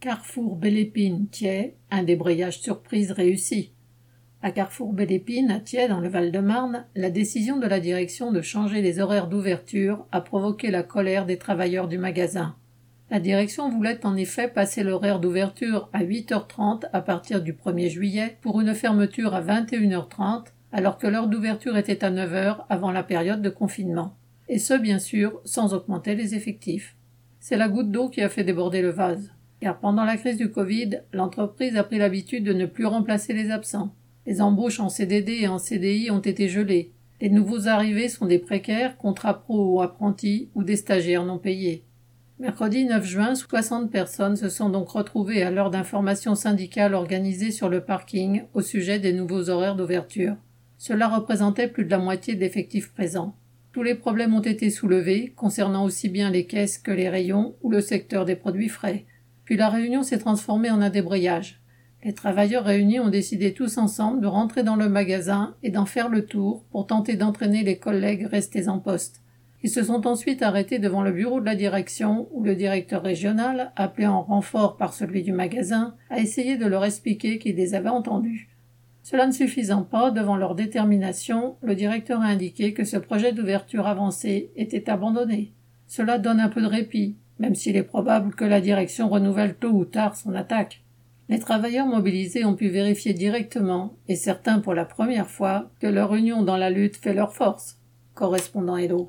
Carrefour Belle-Épine-Thiers, un débrayage surprise réussi. À Carrefour Belle-Épine, à Thiers, dans le Val-de-Marne, la décision de la direction de changer les horaires d'ouverture a provoqué la colère des travailleurs du magasin. La direction voulait en effet passer l'horaire d'ouverture à 8h30 à partir du 1er juillet pour une fermeture à 21h30 alors que l'heure d'ouverture était à 9h avant la période de confinement. Et ce, bien sûr, sans augmenter les effectifs. C'est la goutte d'eau qui a fait déborder le vase car pendant la crise du Covid, l'entreprise a pris l'habitude de ne plus remplacer les absents. Les embauches en CDD et en CDI ont été gelées. Les nouveaux arrivés sont des précaires, contrats pro ou apprentis, ou des stagiaires non payés. Mercredi 9 juin, 60 personnes se sont donc retrouvées à l'heure d'information syndicale organisée sur le parking au sujet des nouveaux horaires d'ouverture. Cela représentait plus de la moitié de l'effectif présent. Tous les problèmes ont été soulevés, concernant aussi bien les caisses que les rayons ou le secteur des produits frais. Puis la réunion s'est transformée en un débrayage. Les travailleurs réunis ont décidé tous ensemble de rentrer dans le magasin et d'en faire le tour pour tenter d'entraîner les collègues restés en poste. Ils se sont ensuite arrêtés devant le bureau de la direction où le directeur régional, appelé en renfort par celui du magasin, a essayé de leur expliquer qu'il les avait entendus. Cela ne suffisant pas, devant leur détermination, le directeur a indiqué que ce projet d'ouverture avancé était abandonné. Cela donne un peu de répit, même s'il est probable que la direction renouvelle tôt ou tard son attaque. Les travailleurs mobilisés ont pu vérifier directement, et certains pour la première fois, que leur union dans la lutte fait leur force. Correspondant Hello.